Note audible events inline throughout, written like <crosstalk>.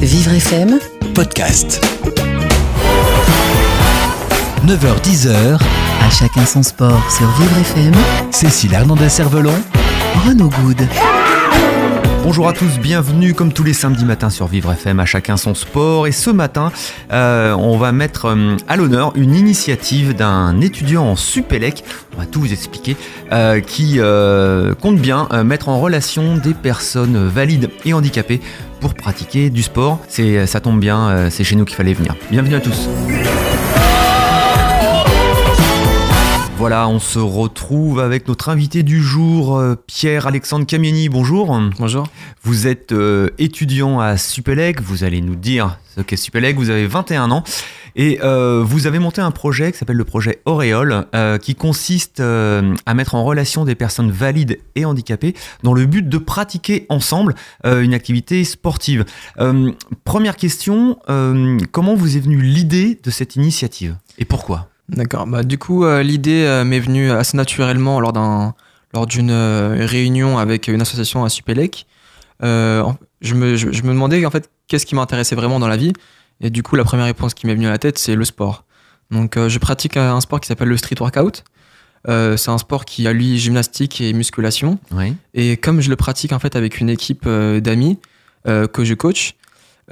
Vivre FM, podcast. 9h-10h, à chacun son sport sur Vivre FM, Cécile Hernandez-Cervelon, Renaud Good. Bonjour à tous, bienvenue comme tous les samedis matins sur Vivre FM, à chacun son sport. Et ce matin, euh, on va mettre euh, à l'honneur une initiative d'un étudiant en Supélec, on va tout vous expliquer, euh, qui compte bien mettre en relation des personnes valides et handicapées pour pratiquer du sport. Ça tombe bien, c'est chez nous qu'il fallait venir. Bienvenue à tous. Voilà, on se retrouve avec notre invité du jour, euh, Pierre-Alexandre Camieni. Bonjour. Bonjour. Vous êtes euh, étudiant à Supélec, vous allez nous dire ce qu'est Supélec, vous avez 21 ans et euh, vous avez monté un projet qui s'appelle le projet Auréole euh, qui consiste à mettre en relation des personnes valides et handicapées dans le but de pratiquer ensemble une activité sportive. Première question, comment vous est venue l'idée de cette initiative? Et pourquoi? D'accord. Bah, du coup, euh, l'idée euh, m'est venue assez naturellement lors d'un lors d'une euh, réunion avec une association à Supélec. Je, me, je, je me demandais en fait qu'est-ce qui m'intéressait vraiment dans la vie. Et du coup, la première réponse qui m'est venue à la tête, c'est le sport. Donc, je pratique un sport qui s'appelle le street workout. C'est un sport qui allie gymnastique et musculation. Oui. Et comme je le pratique en fait avec une équipe d'amis que je coach,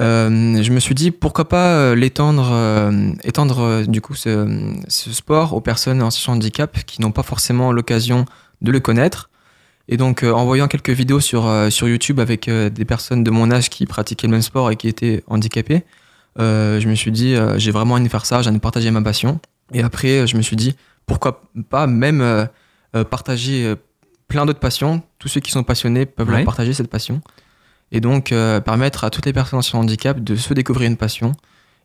euh, je me suis dit pourquoi pas euh, l'étendre, euh, étendre du coup ce, ce sport aux personnes en situation de handicap qui n'ont pas forcément l'occasion de le connaître. Et donc euh, en voyant quelques vidéos sur, sur YouTube avec des personnes de mon âge qui pratiquaient le même sport et qui étaient handicapées, je me suis dit j'ai vraiment envie de faire ça, j'ai envie de partager ma passion. Et après je me suis dit pourquoi pas même partager plein d'autres passions. Tous ceux qui sont passionnés peuvent leur partager cette passion. Et donc, euh, permettre à toutes les personnes en handicap de se découvrir une passion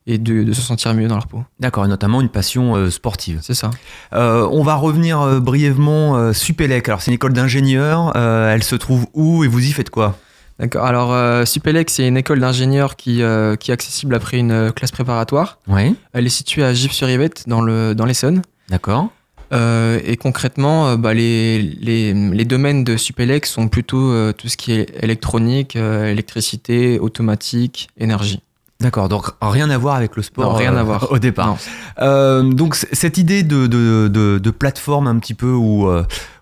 et de, de se sentir mieux dans leur peau. D'accord, et notamment une passion euh, sportive. C'est ça. Euh, on va revenir brièvement Supélec. Alors c'est une école d'ingénieurs. elle se trouve où et vous y faites quoi? D'accord. Alors, Supélec, c'est une école d'ingénieurs qui, qui est accessible après une classe préparatoire. Oui. Elle est située à Gif-sur-Yvette, dans le dans l'Essonne. D'accord. Euh, et concrètement, euh, bah, les, les, les domaines de Supélec sont plutôt euh, tout ce qui est électronique, électricité, automatique, énergie. D'accord. Donc rien à voir avec le sport. Non, rien à voir. au départ. Donc cette idée de, de, de, de plateforme un petit peu où,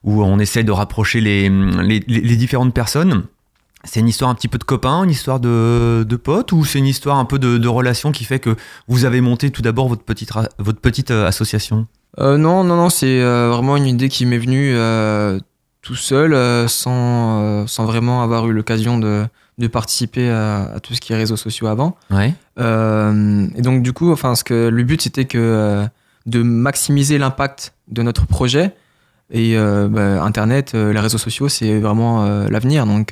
où on essaie de rapprocher les, les, différentes personnes. C'est une histoire un petit peu de copains, une histoire de, de potes, ou c'est une histoire un peu de, de relation qui fait que vous avez monté tout d'abord votre petite, votre petite association? Euh, non, non, non, c'est euh, vraiment une idée qui m'est venue euh, tout seul, sans, sans vraiment avoir eu l'occasion de, de participer à, à tout ce qui est réseaux sociaux avant. Ouais. Et donc, du coup, enfin, ce que, le but, c'était que de maximiser l'impact de notre projet. Et bah, Internet, les réseaux sociaux, c'est vraiment l'avenir. Donc,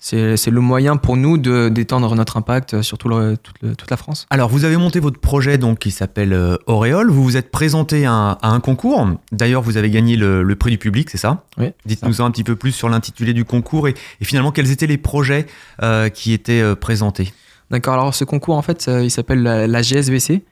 c'est le moyen pour nous de d'étendre notre impact sur tout le- toute, le- toute la France. Alors, vous avez monté votre projet donc qui s'appelle euh, Auréole. Vous vous êtes présenté à un, à un concours. D'ailleurs, vous avez gagné le, le prix du public, c'est ça? Oui. Dites-nous un petit peu plus sur l'intitulé du concours et, et finalement quels étaient les projets euh, qui étaient euh, présentés? D'accord, alors ce concours, en fait, il s'appelle la, la GSVC.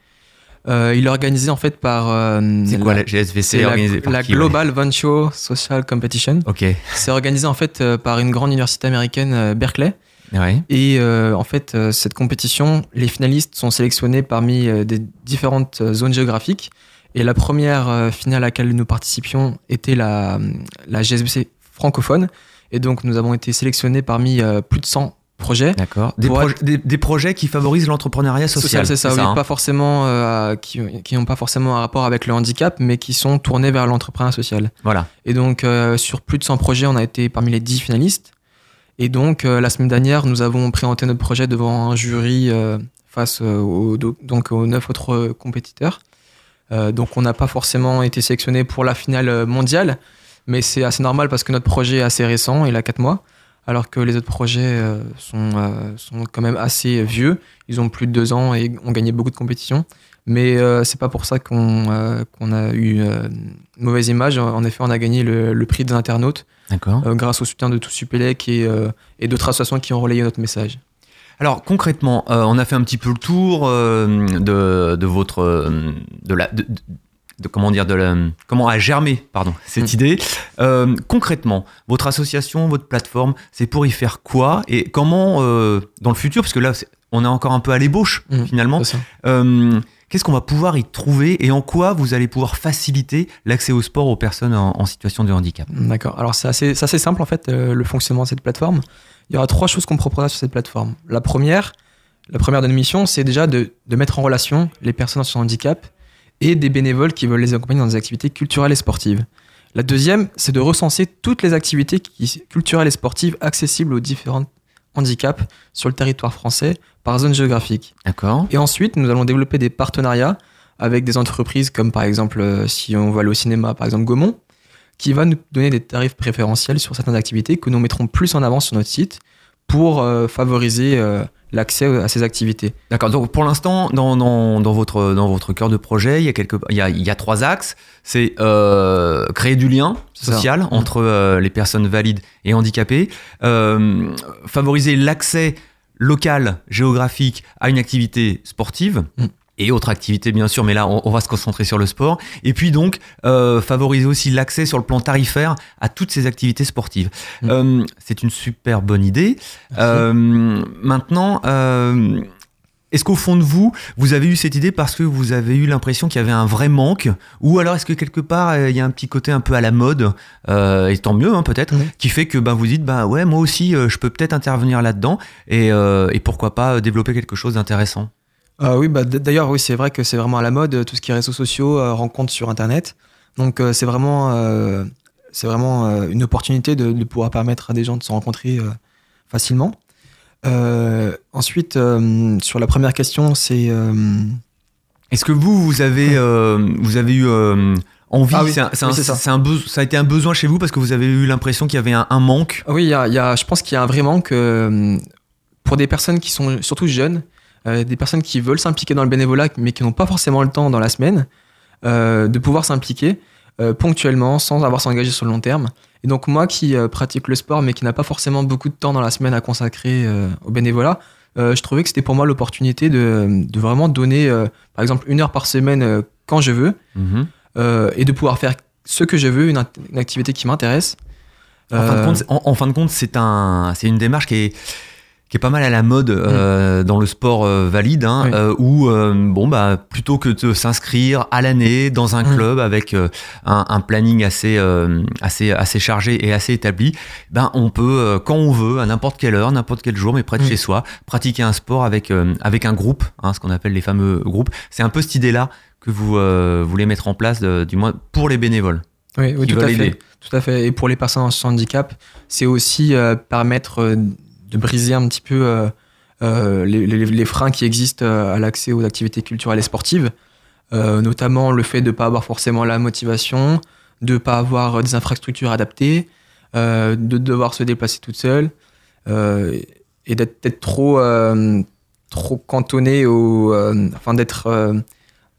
Euh, il est organisé, en fait, par... euh, C'est quoi la GSVC la, organisée par la qui, ouais Global Venture Social Competition. Ok. C'est organisé, en fait, euh, par une grande université américaine, Berkeley. Ouais. Et en fait, cette compétition, les finalistes sont sélectionnés parmi des différentes zones géographiques. Et la première finale à laquelle nous participions était la, la GSVC francophone. Et donc, nous avons été sélectionnés parmi plus de 100 projets. D'accord. Des, projets qui favorisent l'entrepreneuriat social. C'est ça, oui, hein pas forcément euh, qui n'ont pas forcément un rapport avec le handicap, mais qui sont tournés vers l'entrepreneuriat social. Voilà. Et donc euh, sur plus de 100 projets, on a été parmi les 10 finalistes. Et donc euh, la semaine dernière, nous avons présenté notre projet devant un jury face aux, do- donc aux neuf autres compétiteurs. Donc on n'a pas forcément été sélectionné pour la finale mondiale, mais c'est assez normal parce que notre projet est assez récent, il a 4 mois, alors que les autres projets euh, sont, euh, sont quand même assez vieux. Ils ont plus de 2 ans et ont gagné beaucoup de compétitions. Mais euh, c'est pas pour ça qu'on euh, a eu euh, une mauvaise image. En effet, on a gagné le, le prix des internautes D'accord. grâce au soutien de tout Supélec et, et d'autres associations qui ont relayé notre message. Alors concrètement, on a fait un petit peu le tour de, de votre de la de, de- comment dire de la, comment a germé pardon cette Mm. idée. Euh, concrètement, votre association, votre plateforme, c'est pour y faire quoi et comment euh, dans le futur, parce que là on est encore un peu à l'ébauche Mhm. finalement. Euh, Qu'est-ce qu'on va pouvoir y trouver et en quoi vous allez pouvoir faciliter l'accès au sport aux personnes en, en situation de handicap? D'accord. Alors c'est assez, c'est assez simple en fait le fonctionnement de cette plateforme. Il y aura trois choses qu'on proposera sur cette plateforme. La première, la première de nos missions, c'est déjà de, de mettre en relation les personnes en situation de handicap et des bénévoles qui veulent les accompagner dans des activités culturelles et sportives. La deuxième, c'est de recenser toutes les activités culturelles et sportives accessibles aux différents handicaps sur le territoire français par zone géographique. D'accord Et ensuite, nous allons développer des partenariats avec des entreprises comme par exemple, euh, si on va aller au cinéma, par exemple Gaumont, qui va nous donner des tarifs préférentiels sur certaines activités que nous mettrons plus en avant sur notre site pour euh, favoriser euh, l'accès à ces activités. D'accord. Donc pour l'instant, dans, dans, dans votre, dans votre cœur de projet, il y a, quelques, il y a, il y a trois axes. C'est euh, créer du lien ça. social Mm. entre euh, les personnes valides et handicapées, euh, favoriser l'accès local, géographique à une activité sportive. Mm. Et autres activités bien sûr, mais là on, on va se concentrer sur le sport. Et puis donc euh, favoriser aussi l'accès sur le plan tarifaire à toutes ces activités sportives. Mm. Euh, c'est une super bonne idée. Euh, maintenant, euh, est-ce qu'au fond de vous, vous avez eu cette idée parce que vous avez eu l'impression qu'il y avait un vrai manque Ou alors est-ce que quelque part, euh, il y a un petit côté un peu à la mode, euh, et tant mieux hein, peut-être, Mhm. qui fait que ben, vous dites, bah ouais, moi aussi, euh, je peux peut-être intervenir là-dedans, et, euh, et pourquoi pas développer quelque chose d'intéressant? Ah oui, bah, d'ailleurs, oui, c'est vrai que c'est vraiment à la mode, euh, tout ce qui est réseaux sociaux, euh, rencontres sur Internet. Donc, euh, c'est vraiment, euh, c'est vraiment euh, une opportunité de, de pouvoir permettre à des gens de se rencontrer euh, facilement. Euh, ensuite, euh, sur la première question, c'est. euh, Est-ce que vous, vous avez, euh, vous avez eu euh, envie, Ah oui, c'est oui, ça. un ça a été un besoin chez vous parce que vous avez eu l'impression qu'il y avait un, un manque? Oui, y a, il y a- je pense qu'il y a un vrai manque euh, pour des personnes qui sont surtout jeunes, euh, des personnes qui veulent s'impliquer dans le bénévolat mais qui n'ont pas forcément le temps dans la semaine euh, de pouvoir s'impliquer euh, ponctuellement sans avoir à s'engager sur le long terme. Et donc moi qui pratique le sport mais qui n'a pas forcément beaucoup de temps dans la semaine à consacrer au bénévolat, je trouvais que c'était pour moi l'opportunité de, de vraiment donner par exemple une heure par semaine quand je veux Mhm. et de pouvoir faire ce que je veux, une, activité qui m'intéresse. En, fin de compte, en, en fin de compte, c'est un, c'est une démarche qui est, qui est pas mal à la mode euh, dans le sport euh, valide, hein, Mm. Oui. euh, où bon bah plutôt que de s'inscrire à l'année dans un Mm. club avec un, un planning assez, assez, assez chargé et assez établi, ben on peut quand on veut, à n'importe quelle heure, n'importe quel jour, mais près de Mm. chez soi, pratiquer un sport avec avec un groupe, hein, ce qu'on appelle les fameux groupes. C'est un peu cette idée-là que vous voulez mettre en place, du moins pour les bénévoles. Oui, oui tout à fait. aider. Tout à fait. Et pour les personnes en handicap, c'est aussi permettre de briser un petit peu euh, euh, les, freins qui existent euh, à l'accès aux activités culturelles et sportives, notamment le fait de ne pas avoir forcément la motivation, de ne pas avoir des infrastructures adaptées, de devoir se déplacer toute seule et d'être peut-être trop, trop cantonné au, enfin d'être,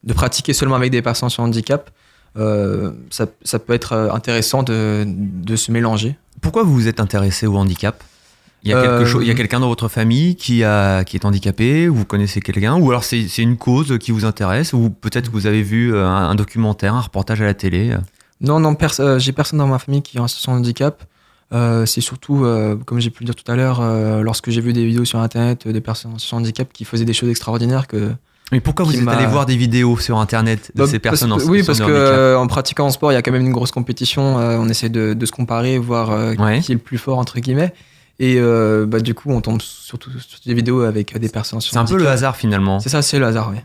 de pratiquer seulement avec des personnes sur handicap. Ça, ça peut être intéressant de, de se mélanger. Pourquoi vous vous êtes intéressé au handicap? Il y a, Euh, quelque chose, il y a quelqu'un dans votre famille qui, a, qui est handicapé, ou vous connaissez quelqu'un, ou alors c'est une cause qui vous intéresse, ou peut-être que vous avez vu euh, un, un documentaire, un reportage à la télé. Non, non, pers- euh, j'ai personne dans ma famille qui est en situation de handicap. Euh, c'est surtout, euh, comme j'ai pu le dire tout à l'heure, euh, lorsque j'ai vu des vidéos sur Internet euh, des personnes en situation de handicap qui faisaient des choses extraordinaires que... Mais pourquoi vous êtes allé voir des vidéos sur Internet de Bah, ces parce personnes en que- Oui, parce de que euh, en pratiquant en sport, il y a quand même une grosse compétition. euh, on essaie de, de se comparer, voir euh, Ouais. qui est le plus fort, entre guillemets. Et euh, bah, du coup, on tombe surtout sur des vidéos avec euh, des personnes C'est un peu le hasard finalement. C'est ça, c'est le hasard, oui.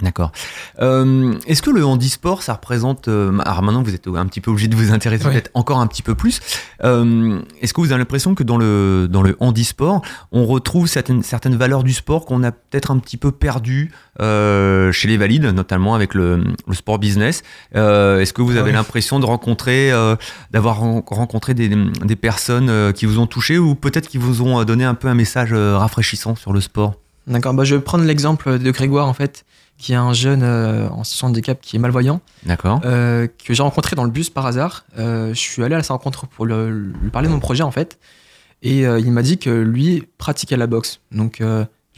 D'accord. Euh, Est-ce que le handisport, ça représente... euh, alors maintenant, vous êtes un petit peu obligé de vous intéresser peut-être encore un petit peu plus. Euh, Est-ce que vous avez l'impression que dans le, dans le handisport, on retrouve certaines, certaines valeurs du sport qu'on a peut-être un petit peu perdues euh, chez les valides, notamment avec le, le sport business? Euh, Est-ce que vous avez oui. l'impression de rencontrer, euh, d'avoir ren- rencontré des, des personnes qui vous ont touché ou peut-être qui vous ont donné un peu un message rafraîchissant sur le sport? D'accord, bah, je vais prendre l'exemple de Grégoire, en fait, qui est un jeune euh, en situation de handicap qui est malvoyant, D'accord euh, que j'ai rencontré dans le bus par hasard. Euh, je suis allé à sa rencontre pour le- lui parler de mon projet, en fait. Et il m'a dit que lui pratiquait la boxe. Donc, je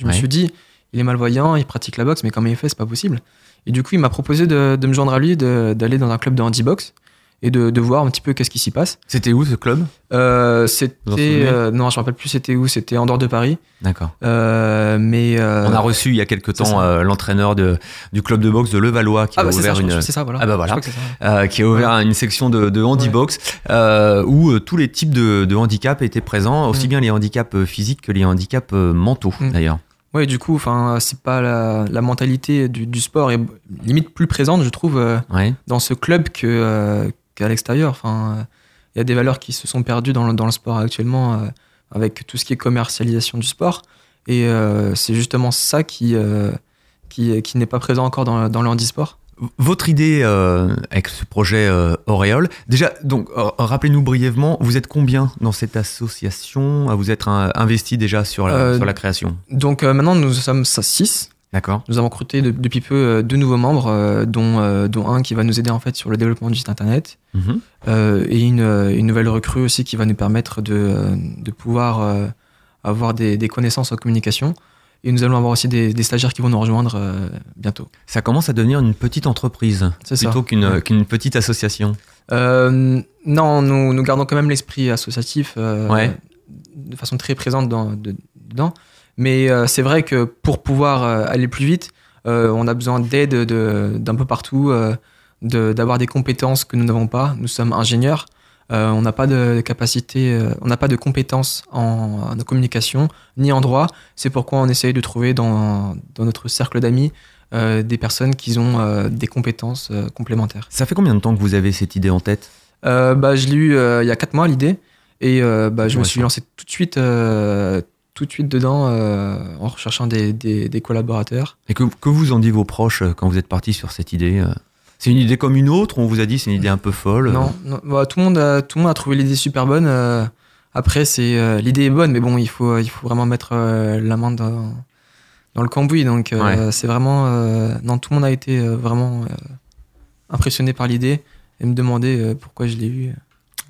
me Ouais. suis dit, il est malvoyant, il pratique la boxe, mais comment il fait, c'est pas possible. Et du coup, il m'a proposé de, de me joindre à lui, d'aller dans un club de handibox. Et de, de voir un petit peu qu'est-ce qui s'y passe. C'était où ce club? Euh, c'était euh, non, je me rappelle plus c'était où, c'était en dehors de Paris. D'accord. Euh, mais On a reçu il y a quelque temps l'entraîneur de, du club de boxe de Levallois qui ah a bah ça, ouvert une, ça, voilà. Ah bah voilà. ça. qui a ouvert une section de, de handibox où tous les types de, de handicap étaient présents, aussi Mm. bien les handicaps physiques que les handicaps mentaux Mm. d'ailleurs. Ouais, du coup, enfin, c'est pas la, la mentalité du, du sport est limite plus présente, je trouve, Ouais. dans ce club que qu'à l'extérieur. Enfin, euh, il y a des valeurs qui se sont perdues dans le, dans le sport actuellement euh, avec tout ce qui est commercialisation du sport. Et euh, c'est justement ça qui, euh, qui, qui n'est pas présent encore dans, dans le handisport. Votre idée euh, avec ce projet euh, Auréole, déjà, donc euh, rappelez-nous brièvement, vous êtes combien dans cette association? Vous êtes un- investi déjà sur la, Euh, sur la création? Donc euh, maintenant, nous sommes 6. D'accord. Nous avons recruté de- depuis peu euh, deux nouveaux membres, euh, dont, euh, dont un qui va nous aider en fait sur le développement du site internet. Mhm. Et une, une nouvelle recrue aussi qui va nous permettre de, de pouvoir avoir des, des connaissances en communication. Et nous allons avoir aussi des, des stagiaires qui vont nous rejoindre euh, bientôt. Ça commence à devenir une petite entreprise plutôt qu'une Ouais. petite association. Euh, non, nous, nous gardons quand même l'esprit associatif euh, Ouais. de façon très présente dans, de- dedans. Mais euh, c'est vrai que pour pouvoir euh, aller plus vite, euh, on a besoin d'aide de- d'un peu partout, de- d'avoir des compétences que nous n'avons pas. Nous sommes ingénieurs. euh, on n'a pas de capacité, euh, on n'a pas de compétences en, en communication ni en droit. C'est pourquoi on essaye de trouver dans, dans notre cercle d'amis euh, des personnes qui ont des compétences complémentaires. Ça fait combien de temps que vous avez cette idée en tête? Bah, je l'ai eu euh, il y a 4 mois l'idée et bah, je me suis lancé tout de suite, tout de suite dedans euh, en recherchant des, des- des collaborateurs. Et que, que vous en dit vos proches euh, quand vous êtes parti sur cette idée euh C'est une idée comme une autre On vous a dit c'est une idée un peu folle Non, non, bah, tout, le monde a, tout le monde a trouvé l'idée super bonne. euh, après, c'est euh, l'idée est bonne, mais bon, il faut, il faut vraiment mettre la main dans, dans le cambouis. Donc, Ouais. c'est vraiment. non, tout le monde a été vraiment impressionné par l'idée et me demander pourquoi je l'ai eu.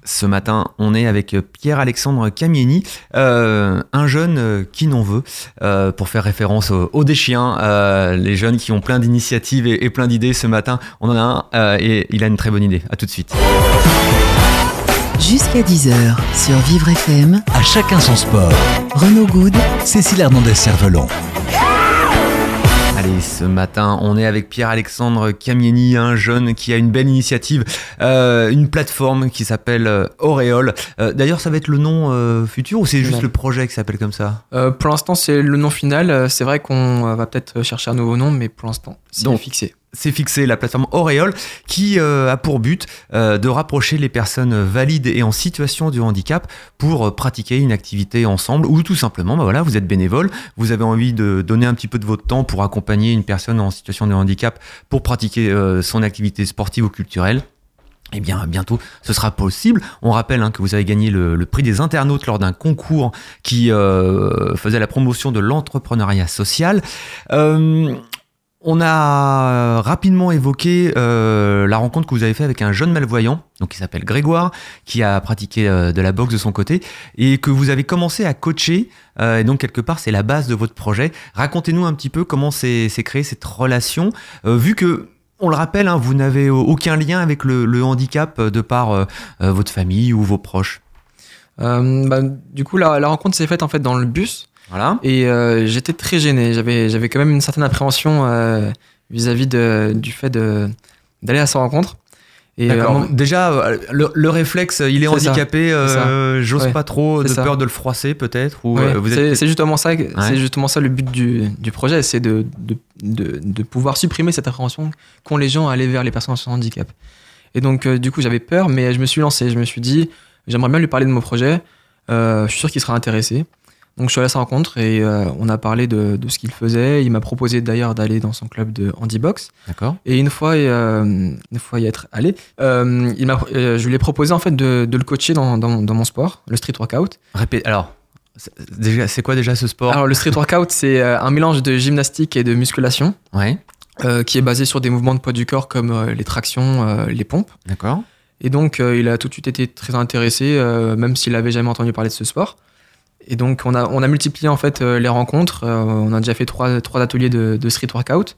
Ce matin, on est avec euh, Pierre-Alexandre Camieni, euh, un jeune euh, qui n'en veut, euh, pour faire référence au, au des chiens, euh, les jeunes qui ont plein d'initiatives et, et plein d'idées. Ce matin, on en a un euh, et il a une très bonne idée. À tout de suite. Jusqu'à 10h sur Vivre FM, À chacun son sport. Renaud Good Cécile Hernandez-Cervelon. Allez, ce matin, on est avec Pierre-Alexandre Camieni, un jeune qui a une belle initiative, euh, une plateforme qui s'appelle euh, Auréole. Euh, D'ailleurs, ça va être le nom euh, futur ou c'est juste le projet qui s'appelle comme ça? Pour l'instant, c'est le nom final. C'est vrai qu'on va peut-être chercher un nouveau nom, mais pour l'instant, c'est fixé. C'est fixé la plateforme Auréole qui euh, a pour but euh, de rapprocher les personnes valides et en situation de handicap pour pratiquer une activité ensemble ou tout simplement bah voilà vous êtes bénévole vous avez envie de donner un petit peu de votre temps pour accompagner une personne en situation de handicap pour pratiquer euh, son activité sportive ou culturelle eh bien, bientôt, ce sera possible. On rappelle hein, que vous avez gagné le, prix des internautes lors d'un concours qui faisait la promotion de l'entrepreneuriat social. On a rapidement évoqué euh, la rencontre que vous avez fait avec un jeune malvoyant, donc qui s'appelle Grégoire, qui a pratiqué euh, de la boxe de son côté, et que vous avez commencé à coacher. euh, et donc quelque part, c'est la base de votre projet. Racontez-nous un petit peu comment s'est créée cette relation, euh, vu que on le rappelle, hein, vous n'avez aucun lien avec le, handicap euh, de par euh, euh, votre famille ou vos proches. Euh, bah, du coup, la rencontre s'est faite en fait dans le bus Voilà. et euh, j'étais très gêné. J'avais, j'avais quand même une certaine appréhension euh, vis-à-vis de, du fait de, d'aller à sa rencontre. Et D'accord. moment- Déjà, euh, le, le réflexe, il est, C'est handicapé. euh, J'ose Ouais. pas trop, de ça. peur de le froisser peut-être. Ou Ouais, euh, vous c'est, êtes c'est justement ça, Ouais. c'est justement ça le but du, du projet, c'est de, de, de, de pouvoir supprimer cette appréhension qu'ont les gens à aller vers les personnes de handicap. Et donc, euh, du coup, j'avais peur, mais je me suis lancé. Je me suis dit, j'aimerais bien lui parler de mon projet. Euh, je suis sûr qu'il sera intéressé. Donc, je suis allé à sa rencontre et euh, on a parlé de, de ce qu'il faisait. Il m'a proposé d'ailleurs d'aller dans son club de handibox. D'accord. Et une fois, euh, une fois y être allé, euh, il m'a, je lui ai proposé en fait de, de le coacher dans, dans, dans mon sport, le street workout. Répète. Alors, c'est- quoi déjà ce sport? Alors, le street workout, c'est un mélange de gymnastique et de musculation Ouais. qui est basé sur des mouvements de poids du corps comme les tractions, les pompes. D'accord. Et donc, il a tout de suite été très intéressé, même s'il avait jamais entendu parler de ce sport. Et donc, on a, on a multiplié en fait euh, les rencontres. Euh, on a déjà fait trois, trois ateliers de, street workout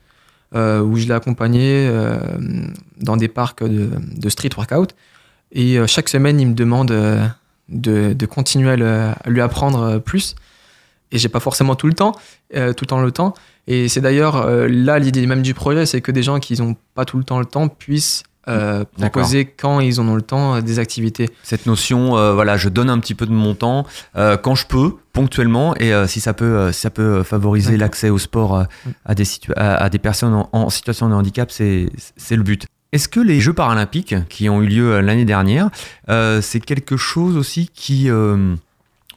euh, où je l'ai accompagné dans des parcs de, street workout. Et chaque semaine, il me demande de, continuer à, lui apprendre plus. Et j'ai pas forcément tout le temps, tout le temps le temps. Et c'est d'ailleurs là l'idée même du projet, c'est que des gens qui n'ont pas tout le temps le temps puissent euh, proposer quand ils en ont le temps euh, des activités. Cette notion, euh, voilà, je donne un petit peu de mon temps euh, quand je peux, ponctuellement, et si ça peut, si ça peut favoriser l'accès au sport Mm. à, des situa- à, à des personnes en, en situation de handicap, c'est le but. Est-ce que les Jeux paralympiques qui ont eu lieu l'année dernière, c'est quelque chose aussi qui,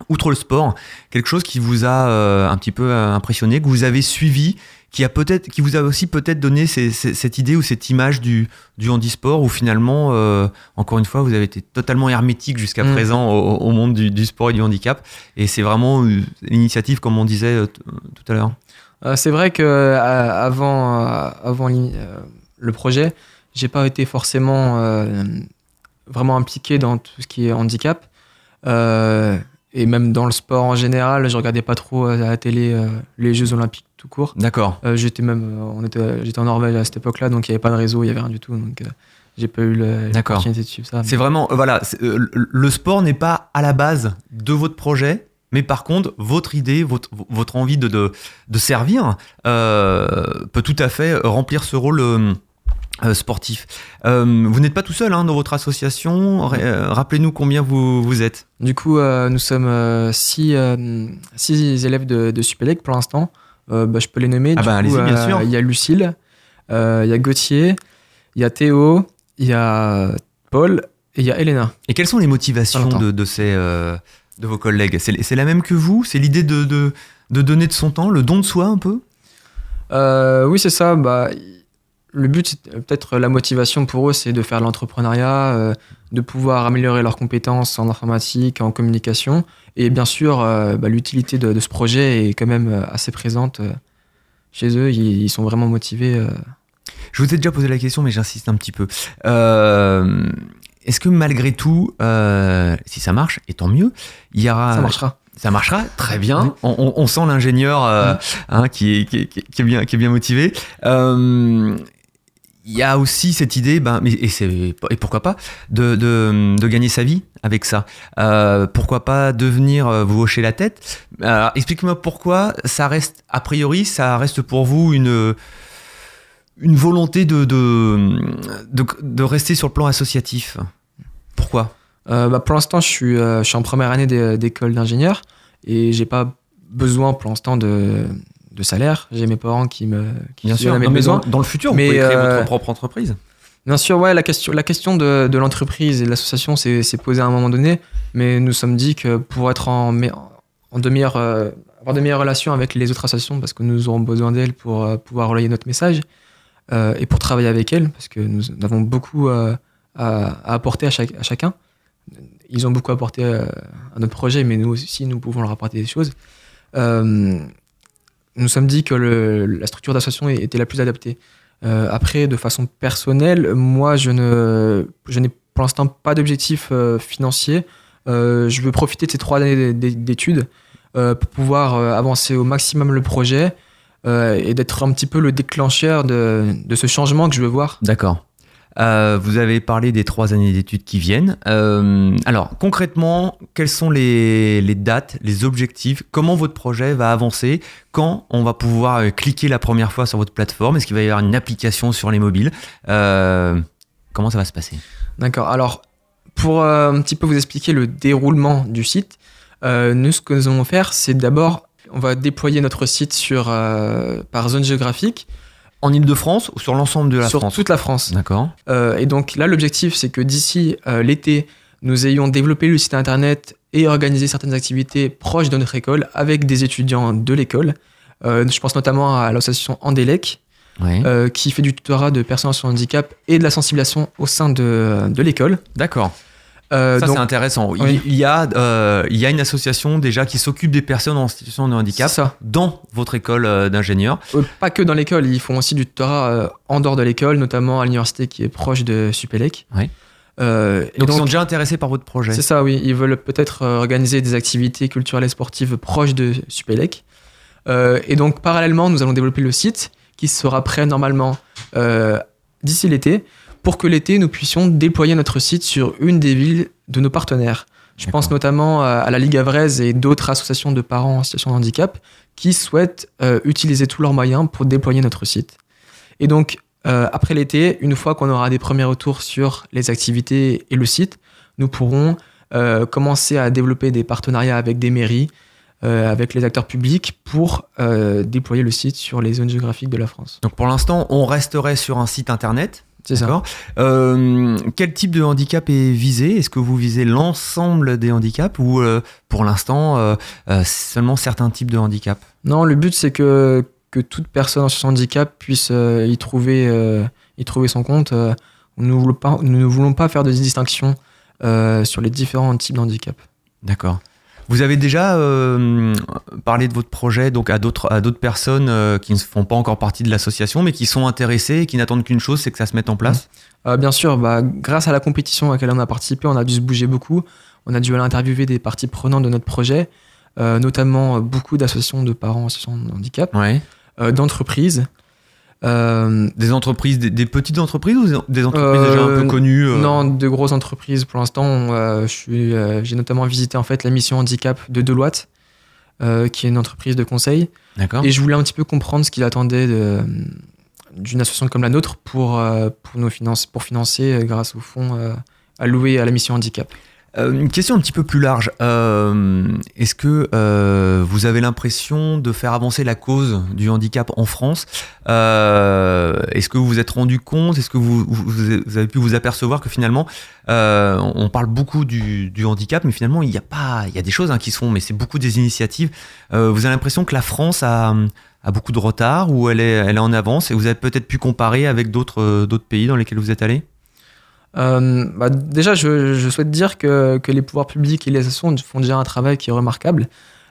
outre le sport, quelque chose qui vous a euh, un petit peu impressionné, que vous avez suivi, qui a peut-être, qui vous a aussi peut-être donné ces- ces- cette idée ou cette image du, du handisport où finalement, euh, encore une fois, vous avez été totalement hermétique jusqu'à Mm. présent au, au monde du, du sport et du handicap. Et c'est vraiment euh, l'initiative, comme on disait euh, t- tout à l'heure. Euh, c'est vrai que euh, avant, euh, avant euh, le projet, j'ai pas été forcément euh, vraiment impliqué dans tout ce qui est handicap. Euh, et même dans le sport en général, je regardais pas trop à la télé euh, les Jeux Olympiques tout court. D'accord. Euh, j'étais même, euh, on était, j'étais en Norvège à cette époque-là, donc il y avait pas de réseau, il y avait rien du tout, donc euh, j'ai pas eu le- l'opportunité de suivre ça. C'est vraiment, voilà, c'est, le- sport n'est pas à la base de votre projet, mais par contre, votre idée, votre, votre envie de, de, de servir peut tout à fait remplir ce rôle euh, sportif. Euh, vous n'êtes pas tout seul hein, dans votre association. Euh, Rappelez-nous combien vous, vous êtes. Du coup, euh, nous sommes six, six élèves de, de Supélec pour l'instant. Bah, je peux les nommer. Ah bah. Il y a Lucille, il y a Gauthier, il y a Théo, il y a Paul et il y a Elena. Et quelles sont les motivations de, de, ces, de vos collègues? C'est, c'est la même que vous? C'est l'idée de, de, de donner de son temps, le don de soi un peu? Oui, c'est ça. Bah, le but, c'est peut-être la motivation pour eux, c'est de faire l'entrepreneuriat, euh, de pouvoir améliorer leurs compétences en informatique, en communication. Et bien sûr, euh, bah, l'utilité de, de ce projet est quand même euh, assez présente euh, chez eux. Ils, ils sont vraiment motivés. euh. Je vous ai déjà posé la question, mais j'insiste un petit peu. Euh, est-ce que malgré tout, euh, si ça marche, et tant mieux, il y aura. ça marchera. Ça marchera, très bien. On, on- on sent l'ingénieur euh, hein, qui, est, qui, est, qui est bien, qui est bien motivé. Euh, Il y a aussi cette idée, ben, et, et pourquoi pas, de, de, de gagner sa vie avec ça. Euh, pourquoi pas devenir euh, vous hocher la tête? Alors, Expliquez-moi pourquoi ça reste, a priori, ça reste pour vous une, une volonté de, de, de, rester sur le plan associatif. Pourquoi? Euh, bah, pour l'instant, je suis, euh, je suis en première année d'é- d'école d'ingénieur et j'ai pas besoin pour l'instant de, de salaire. J'ai mes parents qui me qui Bien sûr, à mes non, besoins. dans, dans le futur, Mais, vous pouvez créer euh, votre propre entreprise. Bien sûr, ouais, la question, la question de, de l'entreprise et de l'association s'est posée à un moment donné, mais nous sommes dit que pour être en, en de meilleures, euh, avoir de meilleures relations avec les autres associations, parce que nous aurons besoin d'elles pour euh, pouvoir relayer notre message, euh, et pour travailler avec elles, parce que nous avons beaucoup euh, à, à apporter à, chaque- à chacun. Ils ont beaucoup apporté euh, à notre projet, mais nous aussi, nous pouvons leur apporter des choses. Euh, nous sommes dit que la structure d'association était la plus adaptée. Euh, après, de façon personnelle, moi, je n'ai pour l'instant pas d'objectif euh, financier. Euh, je veux profiter de ces trois années d'é- d'études euh, pour pouvoir avancer au maximum le projet et d'être un petit peu le déclencheur de ce changement que je veux voir. D'accord. Euh, vous avez parlé des trois années d'études qui viennent. Euh, alors, concrètement, quelles sont les, dates, les objectifs? Comment votre projet va avancer? Quand on va pouvoir euh, cliquer la première fois sur votre plateforme? Est-ce qu'il va y avoir une application sur les mobiles? Comment ça va se passer? D'accord. Alors, pour un petit peu vous expliquer le déroulement du site, nous, ce que nous allons faire, c'est d'abord, on va déployer notre site sur, par zone géographique En Ile-de-France ou sur l'ensemble de la sur France toute la France. D'accord. Euh, et donc là, l'objectif, c'est que d'ici euh, l'été, nous ayons développé le site internet et organisé certaines activités proches de notre école avec des étudiants de l'école. Euh, je pense notamment à l'association Andelec, qui fait du tutorat de personnes en handicap et de la sensibilisation au sein de, de l'école. D'accord. Euh, Ça, c'est intéressant. Il- Oui. Il, y a, euh, il y a une association déjà qui s'occupe des personnes en situation de handicap ça. dans votre école euh, d'ingénieur. Euh, pas que dans l'école, ils font aussi du tutorat en dehors de l'école, notamment à l'université qui est proche de Supélec. Euh, Donc, donc, ils sont déjà intéressés par votre projet. c'est ça, oui. Ils veulent peut-être organiser des activités culturelles et sportives proches de Supélec. Euh, et donc, parallèlement, nous allons développer le site qui sera prêt normalement euh, d'ici l'été pour que l'été, nous puissions déployer notre site sur une des villes de nos partenaires. Je pense notamment à à la Ligue Avraise et d'autres associations de parents en situation de handicap qui souhaitent euh, utiliser tous leurs moyens pour déployer notre site. Et donc, euh, après l'été, une fois qu'on aura des premiers retours sur les activités et le site, nous pourrons euh, commencer à développer des partenariats avec des mairies, euh, avec les acteurs publics pour euh, déployer le site sur les zones géographiques de la France. Donc pour l'instant, on resterait sur un site internet. C'est ça. Euh, quel type de handicap est visé? Est-ce que vous visez l'ensemble des handicaps ou euh, pour l'instant euh, seulement certains types de handicaps? Non, le but c'est que, que toute personne en situation de handicap puisse y, trouver, y trouver son compte. Nous, ne voulons pas, nous ne voulons pas faire de distinction sur les différents types de handicap. D'accord. Vous avez déjà euh, parlé de votre projet donc à d'autres à d'autres personnes euh, qui ne font pas encore partie de l'association mais qui sont intéressées et qui n'attendent qu'une chose, c'est que ça se mette en place? Euh, bien sûr, bah, grâce à la compétition à laquelle on a participé, on a dû se bouger beaucoup. On a dû aller interviewer des parties prenantes de notre projet, notamment beaucoup d'associations de parents en situation de handicap, Ouais. d'entreprises. Euh, Des entreprises, des, des petites entreprises ou des entreprises déjà un Euh, peu connues euh, Non, de grosses entreprises. Pour l'instant, euh, euh, j'ai notamment visité en fait la mission handicap de Deloitte, euh, qui est une entreprise de conseil. D'accord. Et je voulais un petit peu comprendre ce qu'il attendait d'une association comme la nôtre pour, euh, pour, nous financer, pour financer euh, grâce au fonds euh, alloué à la mission handicap. Euh, une question un petit peu plus large. Euh, Est-ce que euh, vous avez l'impression de faire avancer la cause du handicap en France? Euh, Est-ce que vous vous êtes rendu compte? Est-ce que vous, vous- vous avez pu vous apercevoir que finalement, euh, on parle beaucoup du, du handicap, mais finalement, il y a pas, il y a des choses hein, qui sont, mais c'est beaucoup des initiatives. Vous avez l'impression que la France a, a beaucoup de retard ou elle est, elle est en avance et vous avez peut-être pu comparer avec d'autres d'autres pays dans lesquels vous êtes allé? Euh, bah, déjà, je, je souhaite dire que, que les pouvoirs publics et les associations font déjà un travail qui est remarquable.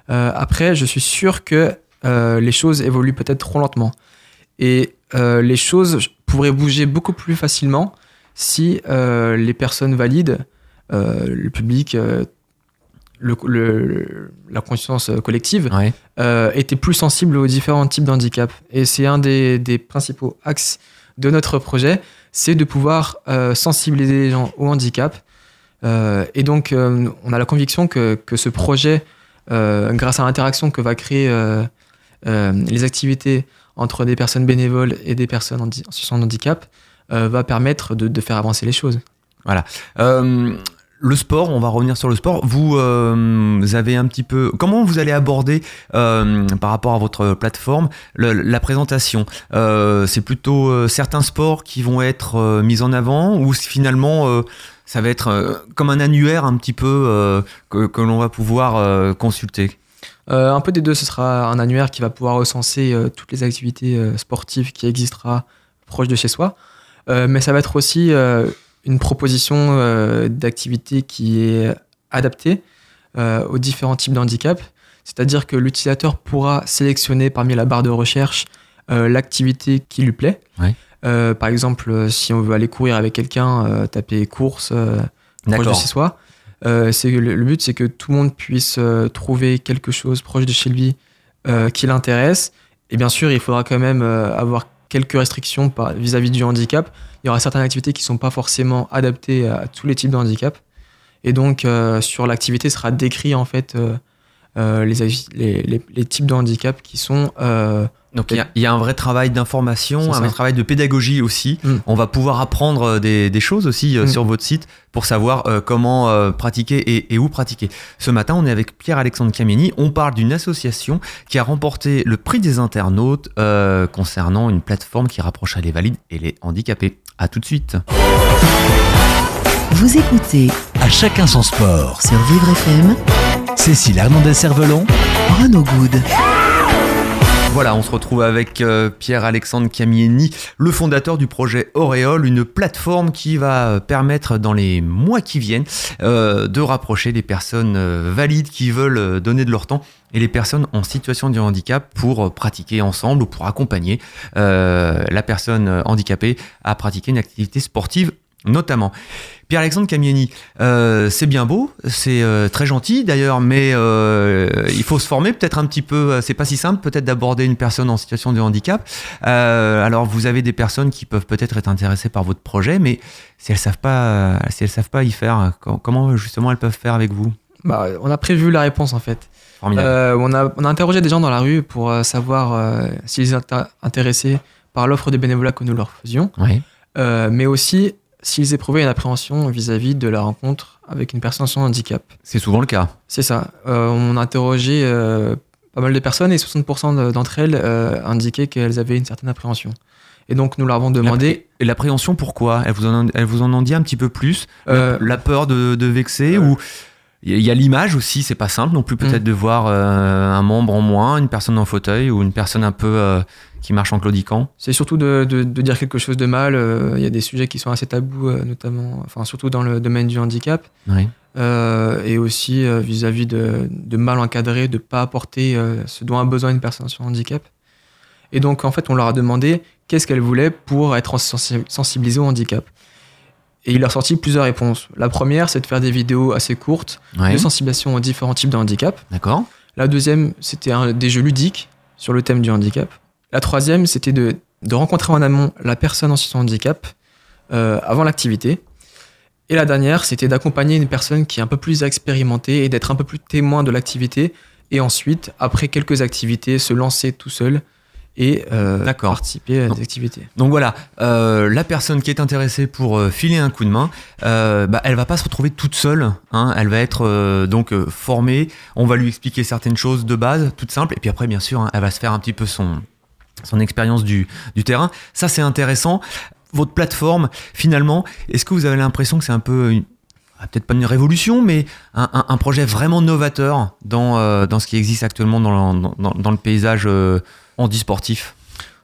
Euh, après, je suis sûr que euh, les choses évoluent peut-être trop lentement. Et les choses pourraient bouger beaucoup plus facilement si les personnes valides, le public, le- le- la conscience collective, Ouais. euh, étaient plus sensibles aux différents types de handicap. Et c'est un des, des principaux axes de notre projet, c'est de pouvoir euh, sensibiliser les gens au handicap. Euh, et donc, euh, on a la conviction que, ce projet, grâce à l'interaction que va créer les activités entre des personnes bénévoles et des personnes en, situation de handicap, va permettre de, faire avancer les choses. Euh, le sport, on va revenir sur le sport. Vous, euh, avez un petit peu. Comment vous allez aborder euh, par rapport à votre plateforme la présentation? Euh, C'est plutôt euh, certains sports qui vont être mis en avant ou finalement ça va être comme un annuaire un petit peu que, que l'on va pouvoir consulter? Un peu des deux, ce sera un annuaire qui va pouvoir recenser toutes les activités sportives qui existera proche de chez soi. Mais ça va être aussi une proposition euh, d'activité qui est adaptée euh, aux différents types de handicap. C'est-à-dire que l'utilisateur pourra sélectionner parmi la barre de recherche euh, l'activité qui lui plaît. Ouais. Par exemple, si on veut aller courir avec quelqu'un, taper course proche de chez soi. C'est le, le but, c'est que tout le monde puisse trouver quelque chose proche de chez lui qui l'intéresse. Et bien sûr, il faudra quand même avoir quelques restrictions vis-à-vis du handicap. Il y aura certaines activités qui ne sont pas forcément adaptées à tous les types de handicap. Et donc, euh, sur l'activité sera décrit en fait euh, euh, les, types de handicap qui sont Donc il y a- il y, a un vrai travail d'information, un ça. vrai travail de pédagogie aussi. Mm. On va pouvoir apprendre euh, des, des choses aussi euh, Mm. sur votre site pour savoir euh, comment euh, pratiquer et, et où pratiquer. Ce matin, on est avec Pierre-Alexandre Camieni. On parle d'une association qui a remporté le prix des internautes euh, concernant une plateforme qui rapprocherait les valides et les handicapés. À tout de suite. Vous écoutez À chacun son sport. sur Vivre FM Cécile Hernandez-Cervelon, Renaud Good. Voilà, on se retrouve avec euh, Pierre-Alexandre Camieni, le fondateur du projet Auréole, une plateforme qui va permettre dans les mois qui viennent euh, de rapprocher les personnes euh, valides qui veulent euh, donner de leur temps et les personnes en situation de handicap pour euh, pratiquer ensemble ou pour accompagner euh, la personne euh, handicapée à pratiquer une activité sportive notamment. Pierre-Alexandre Camieni, euh, c'est bien beau, c'est euh, très gentil d'ailleurs, mais euh, il faut se former peut-être un petit peu. C'est pas si simple peut-être d'aborder une personne en situation de handicap. alors vous avez des personnes qui peuvent peut-être être intéressées par votre projet, mais si elles savent pas, si elles savent pas y faire, comment justement elles peuvent faire avec vous? Bah, on a prévu la réponse en fait. on, a, on a interrogé des gens dans la rue pour savoir s'ils étaient intéressés par l'offre de bénévolat que nous leur faisions, oui. mais aussi s'ils éprouvaient une appréhension vis-à-vis de la rencontre avec une personne sans handicap. C'est souvent le cas. C'est ça. Euh, on a interrogé euh, pas mal de personnes et 60% d'entre elles euh, indiquaient qu'elles avaient une certaine appréhension. Et donc nous leur avons demandé. Et l'appréhension, pourquoi? Elles vous, en, vous en ont dit un petit peu plus? La, peur de, de vexer ou il y a l'image aussi, c'est pas simple non plus peut-être mm. de voir un membre en moins, une personne en fauteuil ou une personne un peu qui marche en claudiquant C'est surtout de, de, dire quelque chose de mal. Euh, il y a des sujets qui sont assez tabous, euh, notamment, enfin, surtout dans le domaine du handicap. Euh, et aussi vis-à-vis de, de, mal encadrer, de ne pas apporter ce dont a besoin une personne sur handicap. Et donc, en fait, on leur a demandé qu'est-ce qu'elles voulaient pour être sensibilisées au handicap. Et il leur a sorti plusieurs réponses. La première, c'est de faire des vidéos assez courtes de sensibilisation aux différents types de handicap. D'accord. La deuxième, c'était des jeux ludiques sur le thème du handicap. La troisième, c'était de, rencontrer en amont la personne en situation de handicap euh, avant l'activité. Et la dernière, c'était d'accompagner une personne qui est un peu plus expérimentée et d'être un peu plus témoin de l'activité. Et ensuite, après quelques activités, se lancer tout seul et euh, participer à des activités. Donc voilà, euh, la personne qui est intéressée pour filer un coup de main, bah, elle va pas se retrouver toute seule. Hein. elle va être donc formée. On va lui expliquer certaines choses de base, toutes simples. Et puis après, bien sûr, hein, elle va se faire un petit peu son son expérience du, terrain. Ça, c'est intéressant. Votre plateforme, finalement, est-ce que vous avez l'impression que c'est un peu ah, peut-être pas une révolution, mais un, projet vraiment novateur dans, euh, dans ce qui existe actuellement dans le, dans, le paysage euh, handisportif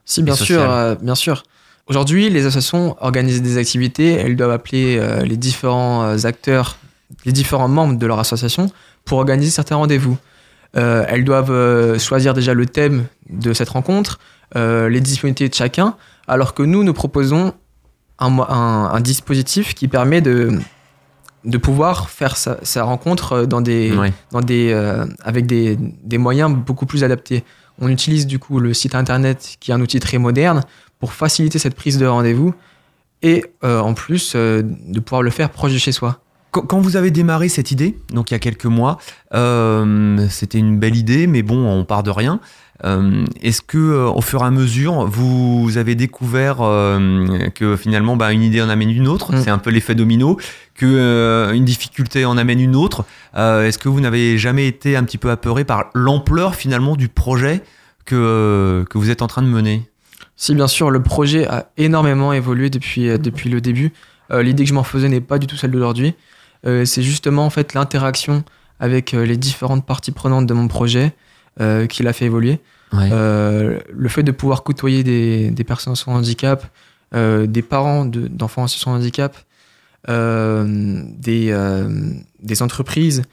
Si, bien sûr, euh, bien sûr. Aujourd'hui, les associations organisent des activités, elles doivent appeler les différents acteurs, les différents membres de leur association pour organiser certains rendez-vous. elles doivent choisir déjà le thème de cette rencontre, euh, les disponibilités de chacun, alors que nous, nous proposons un, dispositif qui permet de, de pouvoir faire sa, rencontre dans des, dans des, euh, avec des, des, moyens beaucoup plus adaptés. On utilise du coup le site internet qui est un outil très moderne pour faciliter cette prise de rendez-vous et euh, en plus de pouvoir le faire proche de chez soi. Quand vous avez démarré cette idée, donc il y a quelques mois, c'était une belle idée, mais bon, on part de rien. Euh, est-ce que euh, au fur et à mesure, vous avez découvert euh, que finalement, bah, une idée en amène une autre, mm. c'est un peu l'effet domino, que une difficulté en amène une autre. Est-ce que vous n'avez jamais été un petit peu apeuré par l'ampleur finalement du projet que, que vous êtes en train de mener? Si, bien sûr, le projet a énormément évolué depuis, depuis le début. L'idée que je m'en faisais n'est pas du tout celle d'aujourd'hui. c'est justement en fait l'interaction avec les différentes parties prenantes de mon projet, euh, qui l'a fait évoluer. Euh, le fait de pouvoir côtoyer des, des personnes sans handicap, euh, des parents d'enfants de handicap, des, des entreprises,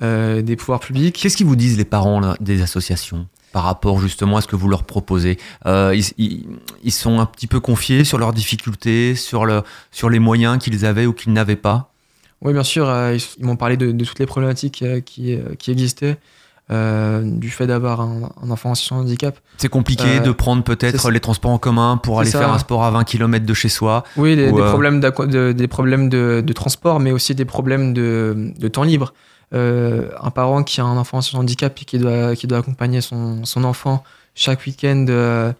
des pouvoirs publics. Qu'est-ce qu'ils vous disent les parents des associations par rapport justement à ce que vous leur proposez? Ils, ils, sont un petit peu confiés sur leurs difficultés, sur, le, sur les moyens qu'ils avaient ou qu'ils n'avaient pas? Oui, bien sûr, ils, m'ont parlé de, de, toutes les problématiques qui, qui existaient. Euh, du fait d'avoir un, enfant en situation de handicap. C'est compliqué euh, de prendre peut-être les transports en commun pour aller faire un sport à 20 km de chez soi. Oui, des, euh, problèmes, de, des problèmes de, transport, mais aussi des problèmes de, temps libre. un parent qui a un enfant en situation de handicap et qui doit, qui doit accompagner son, son enfant chaque week-end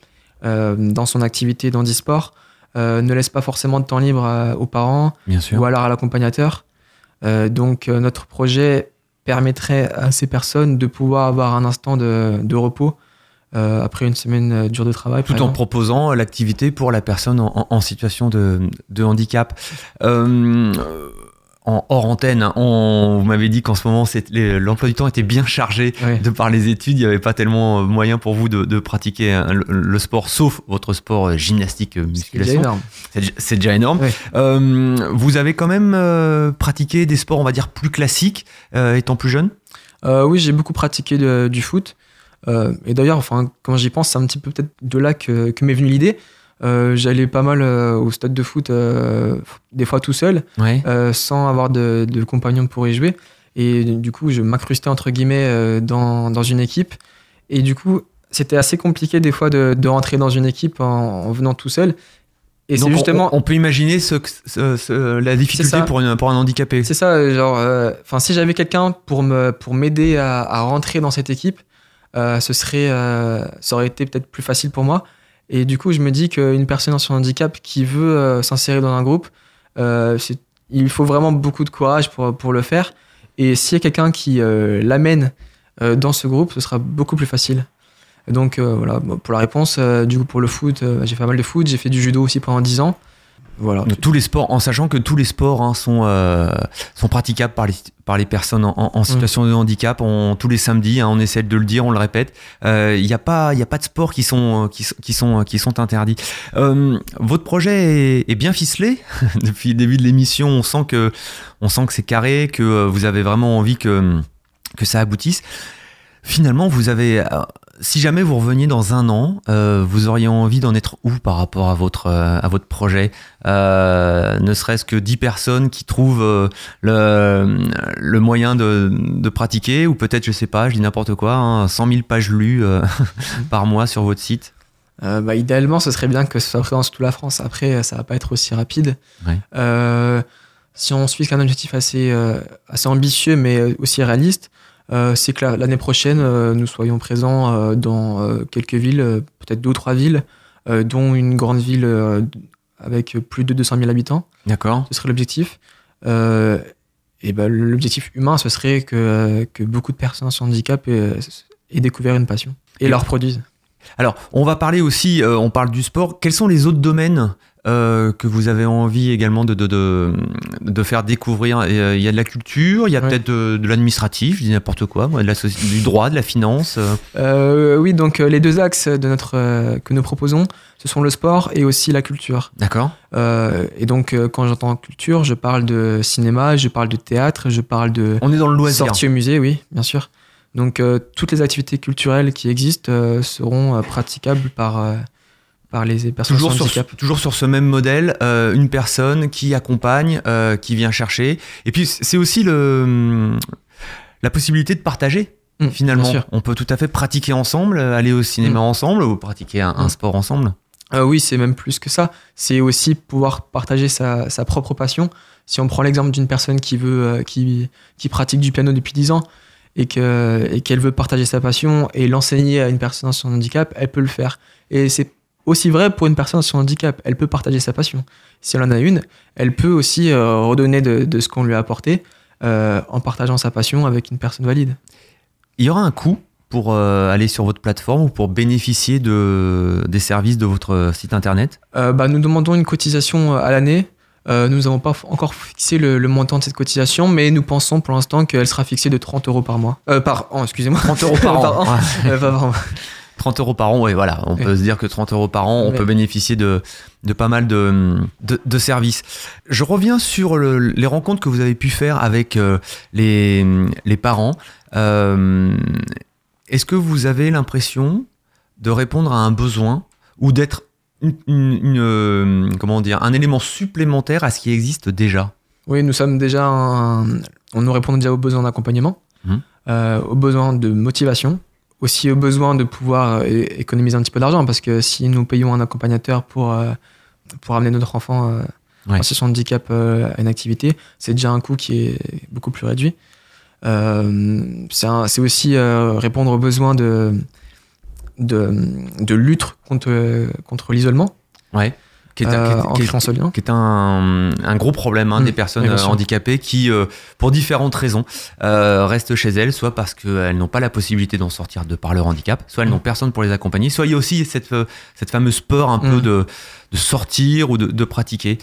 dans son activité d'handisport ne laisse pas forcément de temps libre aux parents ou alors à l'accompagnateur. donc notre projet permettrait à ces personnes de pouvoir avoir un instant de, de repos euh, après une semaine euh, dure de travail. Tout en proposant l'activité pour la personne en, en situation de, de handicap. Euh, en hors antenne, hein, on, vous m'avez dit qu'en ce moment l'emploi du temps était bien chargé de par les études, il n'y avait pas tellement euh, moyen pour vous de, pratiquer hein, le, sport, sauf votre sport euh, gymnastique euh, musculation. C'est déjà énorme. vous avez quand même pratiqué des sports, on va dire, plus classiques, étant plus jeune? Oui, j'ai beaucoup pratiqué du foot. et d'ailleurs, enfin, quand j'y pense, c'est un petit peu peut-être de là que, que m'est venue l'idée. Euh, J'allais pas mal euh, au stade de foot, euh, des fois tout seul, Ouais. sans avoir de, de compagnon pour y jouer. Et du coup, je m'incrustais entre guillemets dans, dans une équipe. Et du coup, c'était assez compliqué des fois de, de rentrer dans une équipe en, en venant tout seul. Et c'est justement. On, peut imaginer ce, ce- ce- la difficulté pour, une- pour un handicapé. C'est ça, genre, enfin, si j'avais quelqu'un pour me pour m'aider à, à rentrer dans cette équipe, ce serait, ça aurait été peut-être plus facile pour moi. Et du coup, je me dis qu'une personne en son handicap qui veut euh, s'insérer dans un groupe, euh, il faut vraiment beaucoup de courage pour pour le faire. Et s'il y a quelqu'un qui euh, l'amène dans ce groupe, ce sera beaucoup plus facile. Donc voilà, pour la réponse, du coup pour le foot, j'ai fait pas mal de foot, j'ai fait du judo aussi pendant 10 ans. Voilà. De tous les sports, en sachant que tous les sports hein, sont, euh, sont praticables par les, par les personnes en, en situation de handicap. On, tous les samedis, hein, on essaie de le dire, on le répète. Euh, Il n'y a, pas- y a pas de sports qui sont, qui, sont- qui sont, qui sont interdits. Euh, votre projet est, est bien ficelé. <laughs> Depuis le début de l'émission, on sent que, on sent que c'est carré, que euh, vous avez vraiment envie que, que ça aboutisse. Finalement, vous avez, euh, si jamais vous reveniez dans un an, euh, vous auriez envie d'en être où par rapport à votre, euh, à votre projet? Euh, Ne serait-ce que 10 personnes qui trouvent le, le moyen de, de pratiquer, ou peut-être, je sais pas, je dis n'importe quoi, hein, 100 000 pages lues <laughs> par mois sur votre site? Bah, idéalement, ce serait bien que ce soit présent sur toute la France. Après, ça va pas être aussi rapide. Ouais. Si on suit un objectif assez, assez ambitieux, mais aussi réaliste, c'est que la- l'année prochaine, euh, nous soyons présents euh, dans euh, quelques villes, euh, peut-être deux ou trois villes, euh, dont une grande ville euh, avec plus de 200 000 habitants. D'accord Ce serait l'objectif. Euh, et ben, l'objectif humain, ce serait que, euh, que beaucoup de personnes sans handicap aient, aient découvert une passion et Et- la reproduisent. Alors, on va parler aussi, euh, on parle du sport. Quels sont les autres domaines euh, que vous avez envie également de, de, de, de faire découvrir euh, Il y a de la culture, il y a Ouais. peut-être de, de l'administratif, je dis n'importe quoi, moi, de la du droit, de la finance. euh. Oui, donc les deux axes de notre, que nous proposons, ce sont le sport et aussi la culture. D'accord et donc, quand j'entends culture, je parle de cinéma, je parle de théâtre, je parle de On est dans le loisir. sortie au musée, oui, bien sûr. Donc, euh, toutes les activités culturelles qui existent euh, seront euh, praticables par, par les personnes Toujours sans sur, handicap. toujours sur ce même modèle, euh, une personne qui accompagne, euh, qui vient chercher. Et puis c'est aussi le, la possibilité de partager. Mm, Finalement, on peut tout à fait pratiquer ensemble, aller au cinéma Mm. ensemble ou pratiquer un, un Mm. sport ensemble. Euh, oui, c'est même plus que ça. C'est aussi pouvoir partager sa, sa propre passion. Si on prend l'exemple d'une personne qui veut, euh, qui, qui pratique du piano depuis 10 ans et que et qu'elle veut partager sa passion et l'enseigner à une personne son handicap, elle peut le faire. Et c'est aussi vrai pour une personne son handicap. Elle peut partager sa passion. Si elle en a une, elle peut aussi euh, redonner de, de ce qu'on lui a apporté euh, en partageant sa passion avec une personne valide. Il y aura un coût pour euh, aller sur votre plateforme ou pour bénéficier de, des services de votre site internet? Bah, nous demandons une cotisation à l'année. Nous n'avons pas encore fixé le, le montant de cette cotisation, mais nous pensons pour l'instant qu'elle sera fixée de 30 euros par mois. Par an, excusez-moi. 30 euros par <laughs> an. Par an. Ouais. Par an. 30 euros par an, oui, voilà. On Ouais. peut se dire que 30 euros par an, on Ouais. peut bénéficier de, de pas mal de, de, de services. Je reviens sur le- les rencontres que vous avez pu faire avec euh, les, les parents. Euh, Est-ce que vous avez l'impression de répondre à un besoin ou d'être une, une- une, euh, comment dire, un élément supplémentaire à ce qui existe déjà? Oui, nous sommes déjà. un- on nous répond déjà aux besoins d'accompagnement, euh, aux besoins de motivation, aussi aux besoins de pouvoir euh, économiser un petit peu d'argent, parce que si nous payons un accompagnateur pour, euh, pour amener notre enfant euh, Ouais. en situation de handicap à une activité, c'est déjà un coût qui est beaucoup plus réduit. Euh, c'est aussi euh, répondre aux besoins de, de, de lutte contre, contre l'isolement Ouais. Qui est, un- euh, qui est- en qui est- créant ce lien. qui est un, un gros problème hein, des personnes oui, bien euh, handicapées qui, euh, pour différentes raisons, euh, restent chez elles, soit parce qu'elles n'ont pas la possibilité d'en sortir de par leur handicap, soit elles Mm. n'ont personne pour les accompagner, soit il y a aussi cette, cette fameuse peur un peu Mm. de, de sortir ou de, de pratiquer.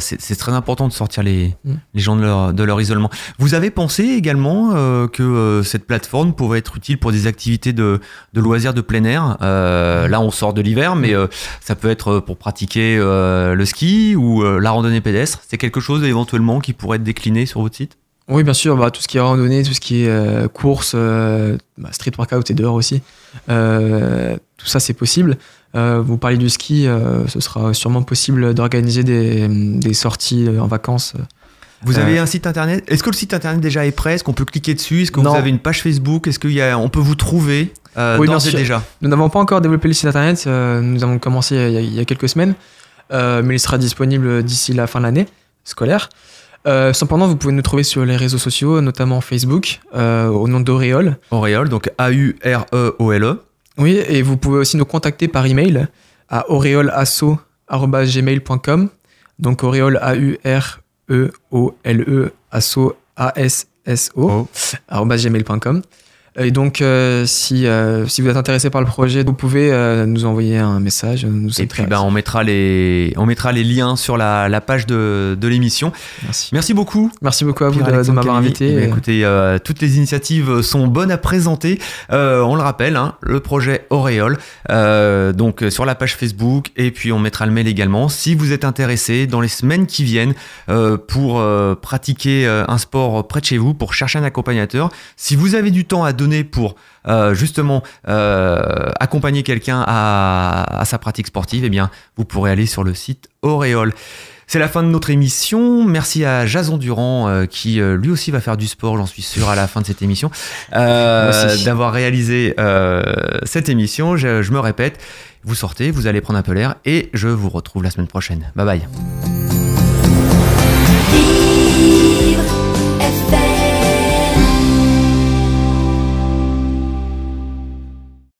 C'est très important de sortir les, les gens de leur, de leur isolement. Vous avez pensé également que cette plateforme pouvait être utile pour des activités de, loisirs de plein air? Là, on sort de l'hiver, mais ça peut être pour pratiquer euh, le ski ou euh, la randonnée pédestre. C'est quelque chose éventuellement qui pourrait être décliné sur votre site? Oui, bien sûr, bah, tout ce qui est randonnée, tout ce qui est euh, course, bah, street workout et dehors aussi, tout ça c'est possible. Vous parlez du ski, ce sera sûrement possible d'organiser des, sorties en vacances. Vous Euh, avez un site internet? Est-ce que le site internet déjà est prêt? Est-ce qu'on peut cliquer dessus? Est-ce que Non. vous avez une page Facebook? Est-ce qu'on peut vous trouver euh, Oui, déjà? Nous n'avons pas encore développé le site internet, euh, nous avons commencé il y a, il y a quelques semaines, euh, mais il sera disponible d'ici la fin de l'année scolaire. Euh, cependant, vous pouvez nous trouver sur les réseaux sociaux, notamment Facebook, euh, au nom d'Auréole. Auréole, donc A-U-R-E-O-L-E. Oui, et vous pouvez aussi nous contacter par email à auréoleasso.gmail.com. Donc auréole A-U-R-E-O-L-E, asso A-S-S-O, arobase gmail.com. Et donc, euh, si, euh, si vous êtes intéressé par le projet, vous pouvez euh, nous envoyer un message. Nous Et puis bah, on, mettra les, on mettra les liens sur la, la page de, de l'émission. Merci. Merci beaucoup. Merci beaucoup à vous de, de m'avoir invité. Eh et- écoutez, toutes les initiatives sont bonnes à présenter. On le rappelle, hein, le projet Auréole, donc sur la page Facebook, et puis on mettra le mail également. Si vous êtes intéressé dans les semaines qui viennent pour pratiquer un sport près de chez vous, pour chercher un accompagnateur, si vous avez du temps à donner pour euh, justement euh, accompagner quelqu'un à, à sa pratique sportive, eh bien, vous pourrez aller sur le site Auréole. C'est la fin de notre émission. Merci à Jason Durand euh, qui lui aussi va faire du sport, j'en suis sûr, à la fin de cette émission, d'avoir réalisé cette émission. Je, je me répète, vous sortez, vous allez prendre un peu l'air et je vous retrouve la semaine prochaine. Bye bye.